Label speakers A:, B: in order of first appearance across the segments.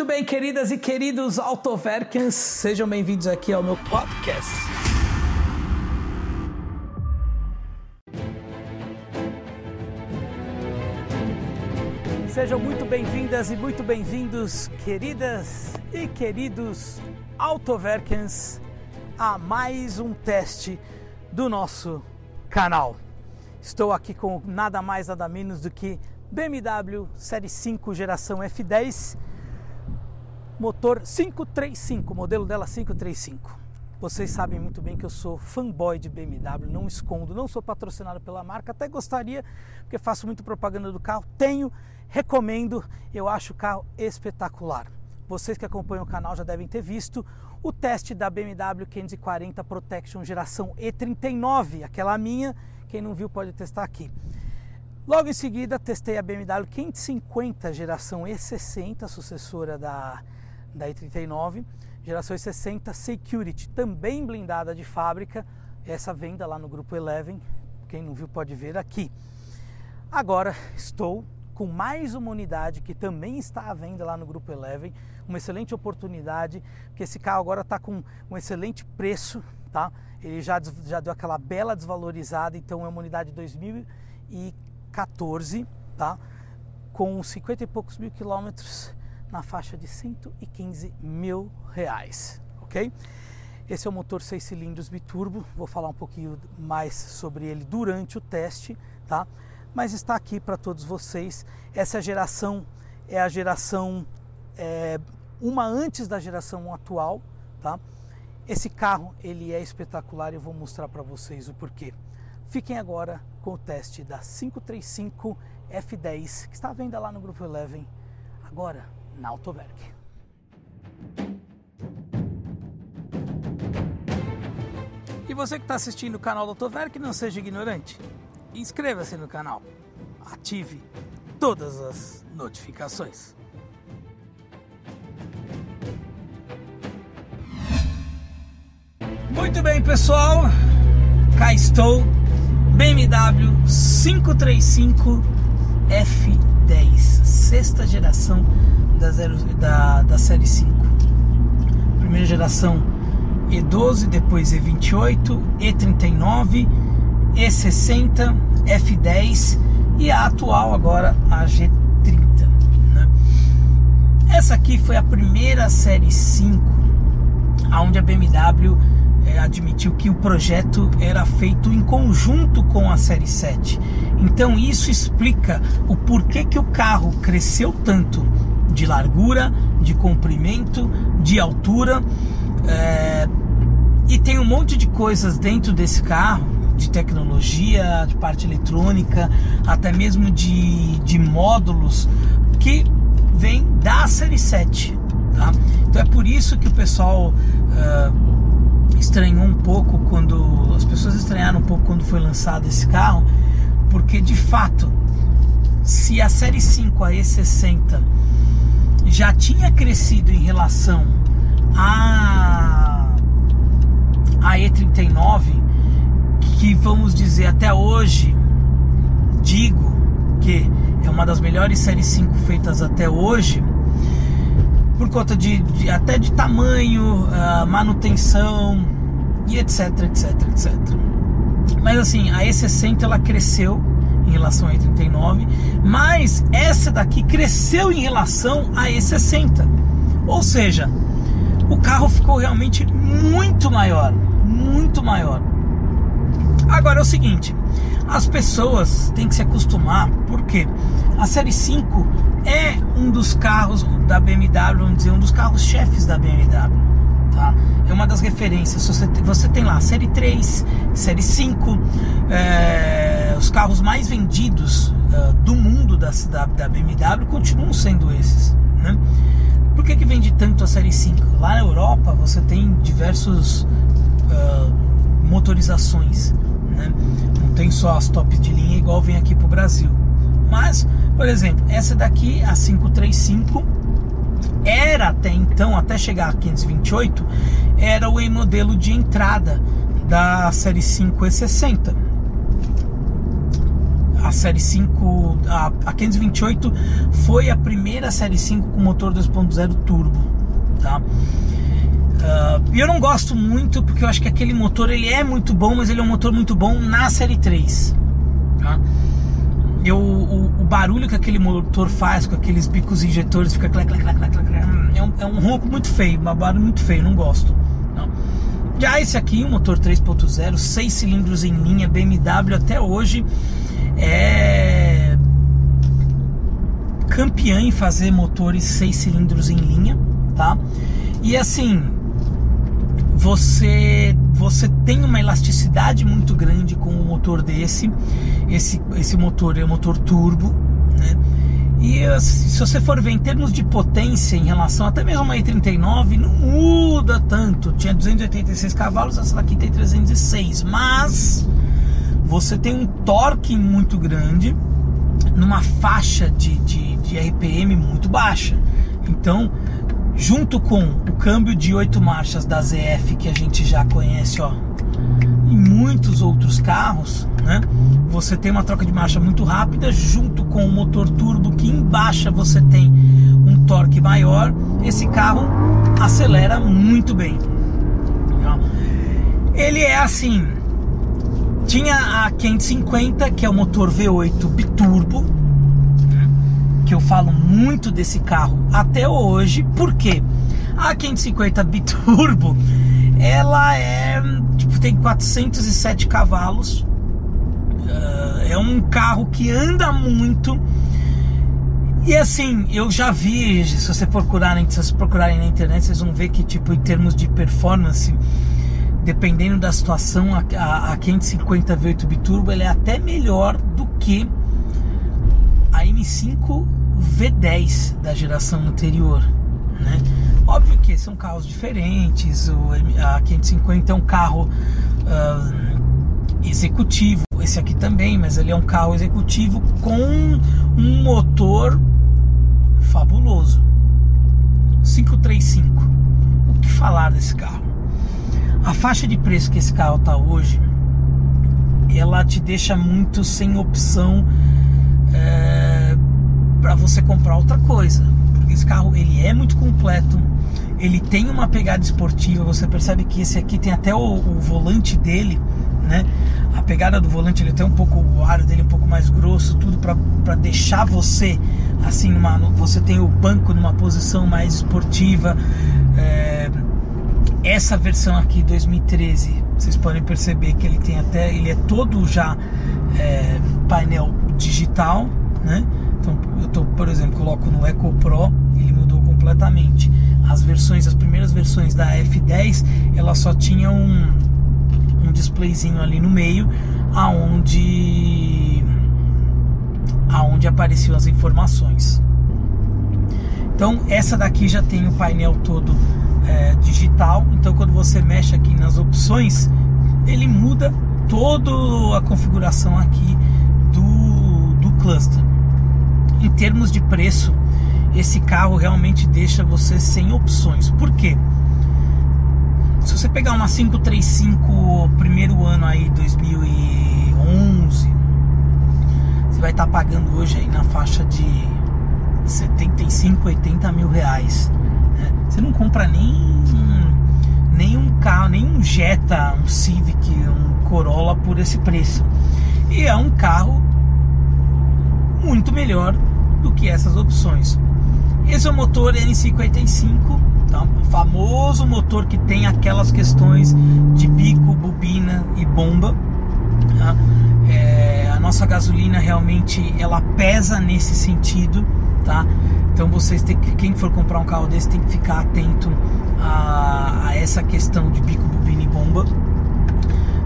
A: Muito bem, queridas e queridos Autoverkens, sejam bem-vindos aqui ao meu podcast. Sejam muito bem-vindas e muito bem-vindos, queridas e queridos Autoverkens, a mais um teste do nosso canal. Estou aqui com nada mais nada menos do que BMW Série 5 geração F10 motor 535, modelo dela 535. Vocês sabem muito bem que eu sou fanboy de BMW, não escondo, não sou patrocinado pela marca, até gostaria, porque faço muito propaganda do carro, tenho, recomendo, eu acho o carro espetacular. Vocês que acompanham o canal já devem ter visto o teste da BMW 540 Protection geração E39, aquela minha, quem não viu pode testar aqui. Logo em seguida, testei a BMW 550 geração E60, sucessora da da i39, geração 60 Security, também blindada de fábrica. Essa venda lá no grupo Eleven, quem não viu pode ver aqui. Agora estou com mais uma unidade que também está à venda lá no grupo Eleven, uma excelente oportunidade, porque esse carro agora está com um excelente preço, tá? Ele já, já deu aquela bela desvalorizada, então é uma unidade 2014, tá? Com 50 e poucos mil quilômetros na faixa de 115 mil reais, ok? Esse é o motor 6 cilindros biturbo, vou falar um pouquinho mais sobre ele durante o teste, tá? Mas está aqui para todos vocês. Essa geração é a geração é, uma antes da geração atual, tá? Esse carro ele é espetacular e eu vou mostrar para vocês o porquê. Fiquem agora com o teste da 535 F10 que está à venda lá no grupo Eleven. Agora na Autowerk. E você que está assistindo o canal do Autowerk, não seja ignorante. Inscreva-se no canal. Ative todas as notificações. Muito bem, pessoal. Cá estou. BMW 535 F10, sexta geração da, zero, da, da série 5. Primeira geração E12, depois E28, E39, E60, F10 e a atual agora a G30. Né? Essa aqui foi a primeira série 5 onde a BMW é, admitiu que o projeto era feito em conjunto com a série 7. Então isso explica o porquê que o carro cresceu tanto de largura, de comprimento, de altura. É, e tem um monte de coisas dentro desse carro, de tecnologia, de parte eletrônica, até mesmo de, de módulos, que vem da série 7. Tá? Então é por isso que o pessoal uh, estranhou um pouco quando. As pessoas estranharam um pouco quando foi lançado esse carro, porque de fato, se a série 5, a E60, já tinha crescido em relação a, a E39, que vamos dizer até hoje, digo que é uma das melhores séries 5 feitas até hoje, por conta de, de até de tamanho, uh, manutenção e etc, etc, etc. Mas assim, a E60 ela cresceu em relação a E39, mas essa daqui cresceu em relação a E60. Ou seja, o carro ficou realmente muito maior, muito maior. Agora é o seguinte, as pessoas têm que se acostumar, porque a série 5 é um dos carros da BMW, vamos dizer, um dos carros chefes da BMW tá? É uma das referências. Você, tem lá série 3, série 5, é, os carros mais vendidos uh, do mundo da, da, da, BMW continuam sendo esses, né? Por que, que vende tanto a série 5? Lá na Europa você tem diversos uh, motorizações, né? Não tem só as top de linha igual vem aqui pro Brasil. Mas, por exemplo, essa daqui, a 535, era até então, até chegar a 528, era o modelo de entrada da série 5 E60. A série 5, a, a 528 foi a primeira série 5 com motor 2.0 turbo, tá? Uh, e eu não gosto muito porque eu acho que aquele motor ele é muito bom, mas ele é um motor muito bom na série 3. Tá? Eu, o, o, barulho que aquele motor faz com aqueles bicos injetores fica clac, clac, clac, clac, clac, é, um, é um ronco muito feio, um barulho muito feio, não gosto. Não. Já esse aqui, um motor 3.0, 6 cilindros em linha, BMW até hoje é campeã em fazer motores 6 cilindros em linha, tá? E assim, você você tem uma elasticidade muito grande com um motor desse. Esse, esse motor é um motor turbo, né? E se você for ver em termos de potência em relação até mesmo a E39, não muda tanto. Tinha 286 cavalos, essa daqui tem 306, mas você tem um torque muito grande numa faixa de, de, de RPM muito baixa. Então, junto com o câmbio de oito marchas da ZF que a gente já conhece, ó, em muitos outros carros, né? Você tem uma troca de marcha muito rápida, junto com o motor turbo que em baixa você tem um torque maior. Esse carro acelera muito bem. Ele é assim. Tinha a 550, que é o motor V8 biturbo, que eu falo muito desse carro até hoje, porque a 550 Biturbo, ela é tipo tem 407 cavalos. Uh, é um carro que anda muito. E assim, eu já vi, se você procurarem, se vocês procurarem na internet, vocês vão ver que tipo em termos de performance, dependendo da situação, a, a, a 550 V8 Biturbo ela é até melhor do que a M5 V10 da geração anterior, né? Óbvio que são carros diferentes, o a 550 é um carro uh, executivo, esse aqui também, mas ele é um carro executivo com um motor fabuloso. 535. O que falar desse carro? A faixa de preço que esse carro está hoje, ela te deixa muito sem opção. É para você comprar outra coisa. Porque esse carro ele é muito completo, ele tem uma pegada esportiva. Você percebe que esse aqui tem até o, o volante dele, né? A pegada do volante ele tem um pouco o aro dele um pouco mais grosso, tudo para deixar você assim numa, você tem o banco numa posição mais esportiva. É, essa versão aqui 2013 vocês podem perceber que ele tem até ele é todo já é, painel digital né então, eu tô, por exemplo, coloco no Eco Pro, ele mudou completamente. As versões, as primeiras versões da F10, ela só tinha um, um displayzinho ali no meio, aonde aonde apareciam as informações. Então, essa daqui já tem o painel todo é, digital. Então, quando você mexe aqui nas opções, ele muda toda a configuração aqui do, do cluster em termos de preço, esse carro realmente deixa você sem opções. Por quê? Se você pegar uma 535 primeiro ano aí, 2011, você vai estar pagando hoje aí na faixa de 75, 80 mil reais. Você não compra nem, nem um carro, nem um Jetta, um Civic, um Corolla por esse preço. E é um carro muito melhor do que essas opções. Esse é o motor N55, tá? o famoso motor que tem aquelas questões de bico, bobina e bomba. Tá? É, a nossa gasolina realmente ela pesa nesse sentido, tá? Então vocês têm que, quem for comprar um carro desse tem que ficar atento a, a essa questão de bico, bobina e bomba.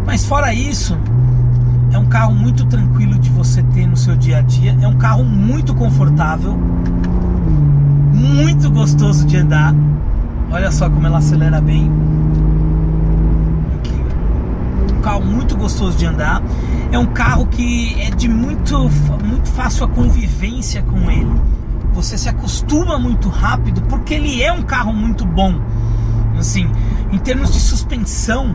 A: Mas fora isso, é um carro muito tranquilo de você ter no seu dia a dia. É um carro muito confortável, muito gostoso de andar. Olha só como ela acelera bem. Um carro muito gostoso de andar. É um carro que é de muito, muito fácil a convivência com ele. Você se acostuma muito rápido porque ele é um carro muito bom. Assim, em termos de suspensão,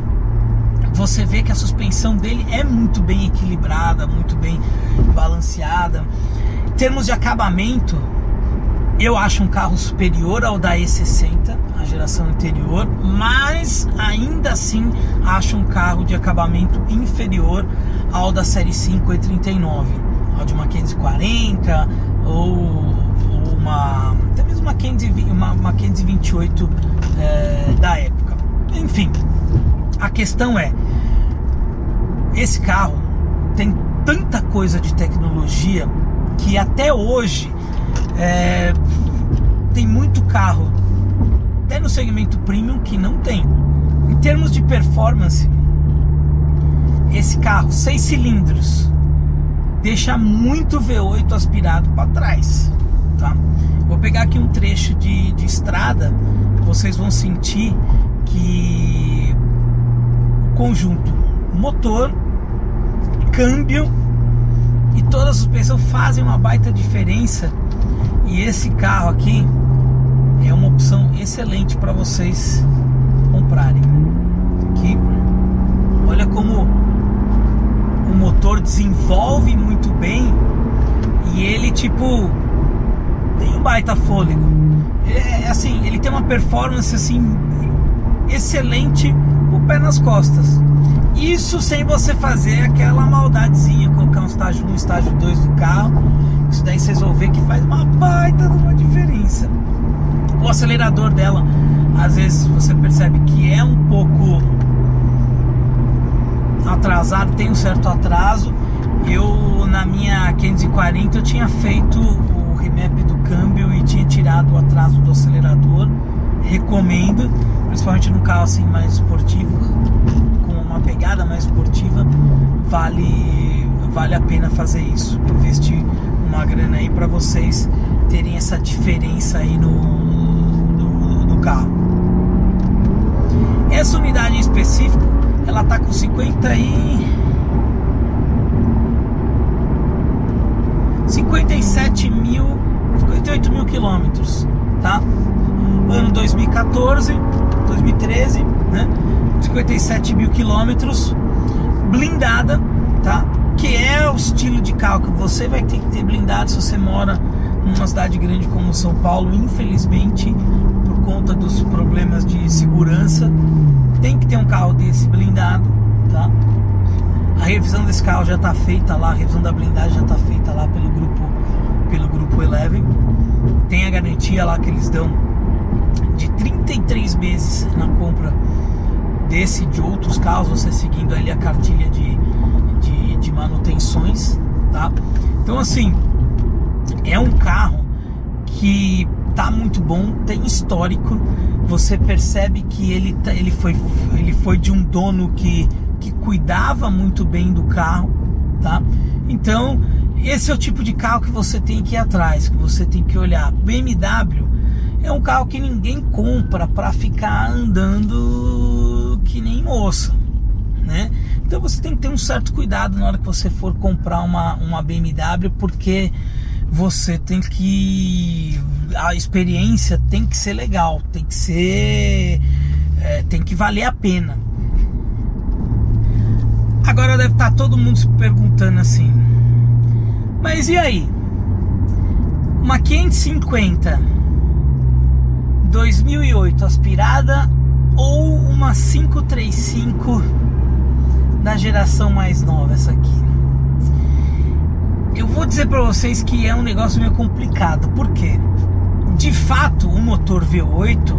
A: você vê que a suspensão dele é muito bem equilibrada, muito bem balanceada. Em termos de acabamento, eu acho um carro superior ao da E60, a geração anterior, mas ainda assim acho um carro de acabamento inferior ao da série 5 E39, ao de uma 540 ou, uma até mesmo uma 520, uma, uma 528 é, da época. Enfim, a questão é esse carro tem tanta coisa de tecnologia que até hoje é, tem muito carro, até no segmento premium, que não tem. Em termos de performance, esse carro, seis cilindros, deixa muito V8 aspirado para trás. Tá? Vou pegar aqui um trecho de, de estrada, vocês vão sentir que o conjunto motor, câmbio e toda a suspensão fazem uma baita diferença e esse carro aqui é uma opção excelente para vocês comprarem. Aqui, olha como o motor desenvolve muito bem e ele tipo tem um baita fôlego. É, é assim, ele tem uma performance assim excelente, o pé nas costas. Isso sem você fazer aquela maldadezinha, colocar um estágio 1, um estágio 2 do carro. Isso daí vocês vão ver que faz uma baita uma diferença. O acelerador dela, às vezes você percebe que é um pouco atrasado, tem um certo atraso. Eu na minha 540 eu tinha feito o remap tinha tirado o atraso do acelerador. Recomendo, principalmente no carro assim mais esportivo uma pegada mais esportiva, vale, vale a pena fazer isso. Investir uma grana aí para vocês terem essa diferença aí no carro. Essa unidade em específico, ela tá com 50 e 57 mil, 58 mil quilômetros, tá? Ano 2014, 2013, né? 57 mil quilômetros, blindada, tá? Que é o estilo de carro que você vai ter que ter blindado se você mora numa cidade grande como São Paulo, infelizmente, por conta dos problemas de segurança, tem que ter um carro desse blindado, tá? A revisão desse carro já está feita lá, a revisão da blindagem já está feita lá pelo grupo pelo grupo Eleven. Tem a garantia lá que eles dão de 33 meses na compra desse e de outros carros, você seguindo ali a cartilha de, de, de manutenções, tá? Então assim, é um carro que tá muito bom, tem histórico, você percebe que ele, tá, ele, foi, ele foi de um dono que, que cuidava muito bem do carro, tá? Então, esse é o tipo de carro que você tem que ir atrás, que você tem que olhar. BMW é um carro que ninguém compra para ficar andando que nem moça, né? Então você tem que ter um certo cuidado na hora que você for comprar uma, uma BMW, porque você tem que. A experiência tem que ser legal, tem que ser. É, tem que valer a pena. Agora deve estar todo mundo se perguntando assim: mas e aí? Uma 550 2008 aspirada ou uma 535 da geração mais nova, essa aqui. Eu vou dizer para vocês que é um negócio meio complicado, porque de fato o motor V8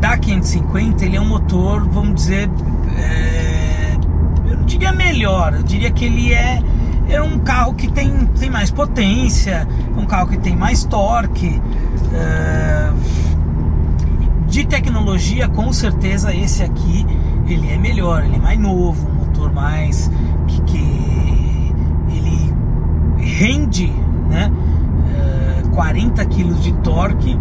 A: da 550 ele é um motor, vamos dizer, é, eu não diria melhor, eu diria que ele é é um carro que tem, tem mais potência, um carro que tem mais torque. É, de tecnologia, com certeza esse aqui ele é melhor, ele é mais novo, um motor mais que, que ele rende, né, 40 eh, kg de torque,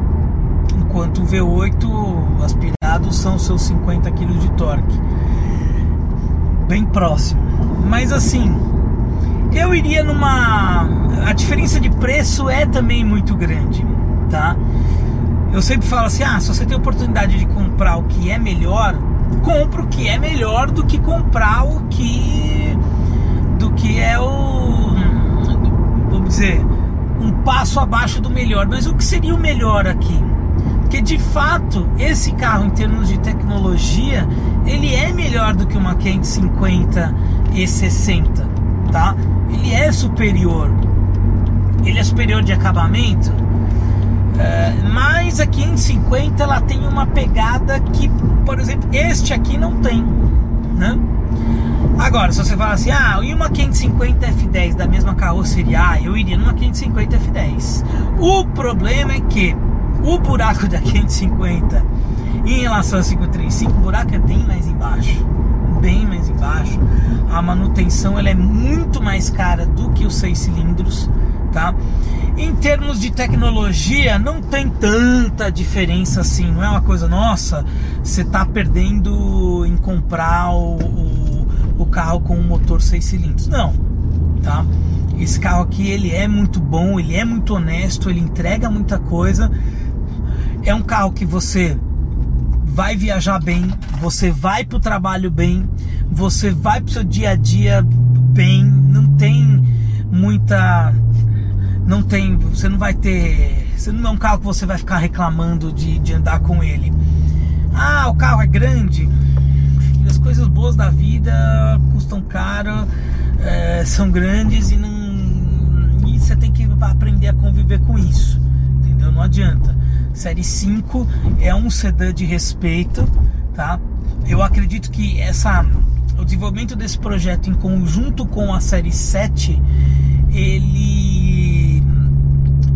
A: enquanto o V8 aspirado são seus 50 kg de torque. Bem próximo. Mas assim, eu iria numa a diferença de preço é também muito grande, tá? eu sempre falo assim: ah, se você tem oportunidade de comprar o que é melhor, compro o que é melhor do que comprar o que do que é o vamos dizer um passo abaixo do melhor. Mas o que seria o melhor aqui? Porque de fato esse carro em termos de tecnologia ele é melhor do que uma 550 E60, tá? Ele é superior. Ele é superior de acabamento, é, mas a 550 ela tem uma pegada que, por exemplo, este aqui não tem, né? Agora, se você falar assim, ah, e uma 550 F10 da mesma carroceria, ah, eu iria numa 550 F10. O problema é que o buraco da 550 em relação a 535, o buraco é bem mais embaixo, bem mais embaixo. A manutenção ela é muito mais cara do que os seis cilindros tá? Em termos de tecnologia, não tem tanta diferença assim, não é uma coisa, nossa, você está perdendo em comprar o, o, o carro com um motor 6 cilindros. Não, tá? Esse carro aqui, ele é muito bom, ele é muito honesto, ele entrega muita coisa. É um carro que você vai viajar bem, você vai para o trabalho bem, você vai para o seu dia a dia bem, não tem muita não tem, você não vai ter, você não é um carro que você vai ficar reclamando de, de andar com ele. Ah, o carro é grande. As coisas boas da vida custam caro, é, são grandes e não e você tem que aprender a conviver com isso, entendeu? Não adianta. Série 5 é um sedã de respeito, tá? Eu acredito que essa o desenvolvimento desse projeto em conjunto com a série 7, ele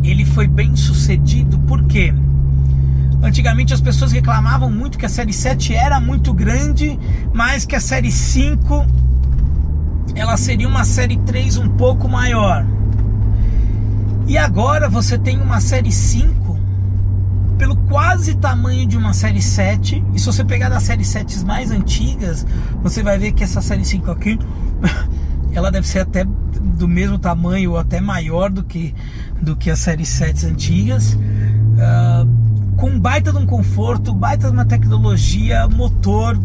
A: ele foi bem sucedido porque antigamente as pessoas reclamavam muito que a série 7 era muito grande, mas que a série 5 ela seria uma série 3 um pouco maior. E agora você tem uma série 5 pelo quase tamanho de uma série 7. E se você pegar das séries 7 mais antigas, você vai ver que essa série 5 aqui ela deve ser até do mesmo tamanho ou até maior do que, do que as séries 7 antigas. Uh, com baita de um conforto, baita de uma tecnologia, motor,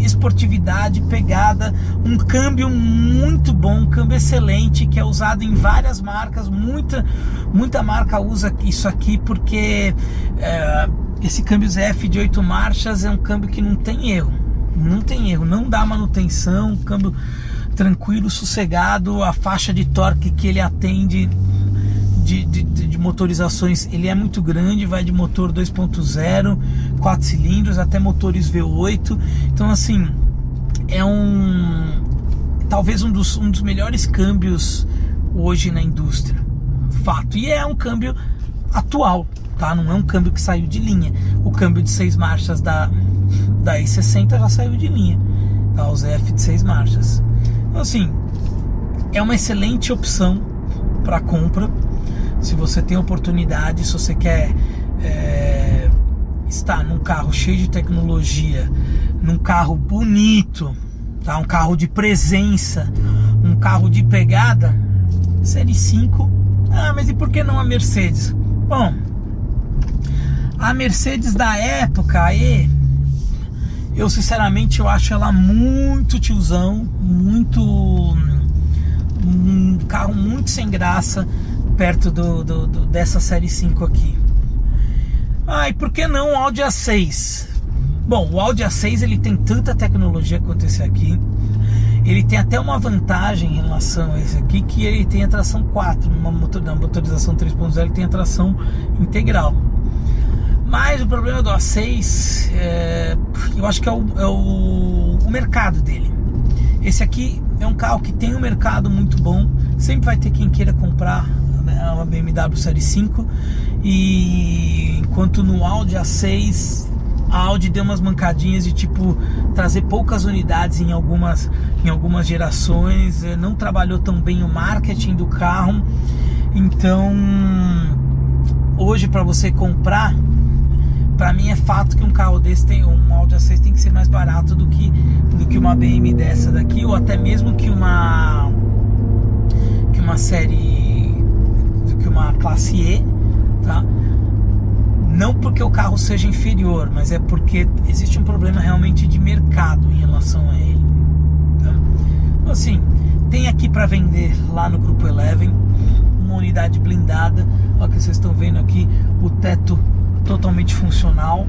A: esportividade, pegada, um câmbio muito bom, um câmbio excelente que é usado em várias marcas, muita muita marca usa isso aqui porque é, esse câmbio ZF de 8 marchas é um câmbio que não tem erro, não tem erro, não dá manutenção, câmbio tranquilo, sossegado, a faixa de torque que ele atende de, de, de, motorizações ele é muito grande, vai de motor 2.0, 4 cilindros até motores V8. Então assim, é um talvez um dos, um dos melhores câmbios hoje na indústria. Fato. E é um câmbio atual, tá? Não é um câmbio que saiu de linha. O câmbio de seis marchas da da i60 já saiu de linha. Tá? Os F de seis marchas. Então, assim, é uma excelente opção para compra. Se você tem oportunidade, se você quer é, estar num carro cheio de tecnologia, num carro bonito, tá? um carro de presença, um carro de pegada, Série 5. Ah, mas e por que não a Mercedes? Bom, a Mercedes da época aí eu sinceramente eu acho ela muito tiozão, muito um carro muito sem graça perto do, do, do dessa série 5 aqui. Ah, e por que não o Audi A6? Bom, o Audi A6 ele tem tanta tecnologia quanto esse aqui. Ele tem até uma vantagem em relação a esse aqui, que ele tem a tração 4, numa motor, na motorização 3.0 ele tem a tração integral. Mas o problema do A6, é, eu acho que é, o, é o, o, mercado dele. Esse aqui é um carro que tem um mercado muito bom. Sempre vai ter quem queira comprar uma BMW Série 5. E enquanto no Audi A6 a Audi deu umas mancadinhas de tipo trazer poucas unidades em algumas, em algumas gerações, é, não trabalhou tão bem o marketing do carro. Então, hoje para você comprar para mim é fato que um carro desse tem um Audi A6 tem que ser mais barato do que do que uma BM dessa daqui ou até mesmo que uma que uma série uma classe E, tá? Não porque o carro seja inferior, mas é porque existe um problema realmente de mercado em relação a ele. Tá? Então, assim, tem aqui para vender lá no Grupo Eleven uma unidade blindada. Olha que vocês estão vendo aqui o teto totalmente funcional.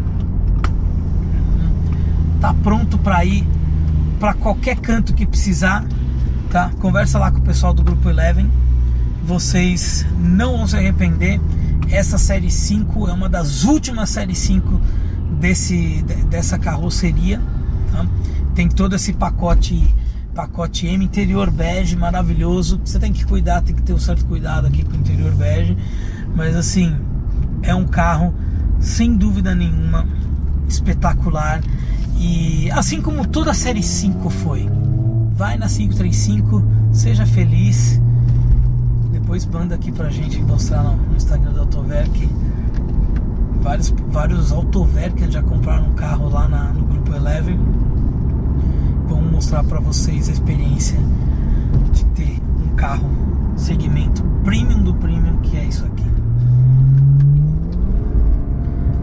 A: Tá pronto para ir para qualquer canto que precisar, tá? Conversa lá com o pessoal do Grupo Eleven. Vocês não vão se arrepender. Essa série 5 é uma das últimas série 5 desse, dessa carroceria. Tá? Tem todo esse pacote pacote M interior bege maravilhoso. Você tem que cuidar, tem que ter um certo cuidado aqui com o interior bege, mas assim é um carro sem dúvida nenhuma espetacular e assim como toda a série 5 foi. Vai na 535, seja feliz depois manda aqui pra gente mostrar no Instagram do Autoverk. Vários, vários Autoverk já compraram um carro lá na, no grupo Eleven. Vamos mostrar para vocês a experiência de ter um carro segmento premium do premium, que é isso aqui.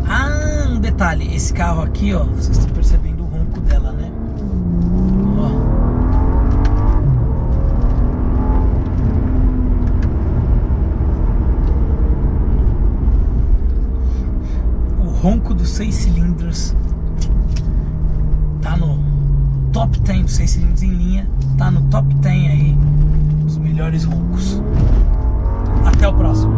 A: Ah, um detalhe, esse carro aqui, ó, vocês estão percebendo ronco dos seis cilindros tá no top 10 dos seis cilindros em linha, tá no top 10 aí dos melhores roncos. Até o próximo.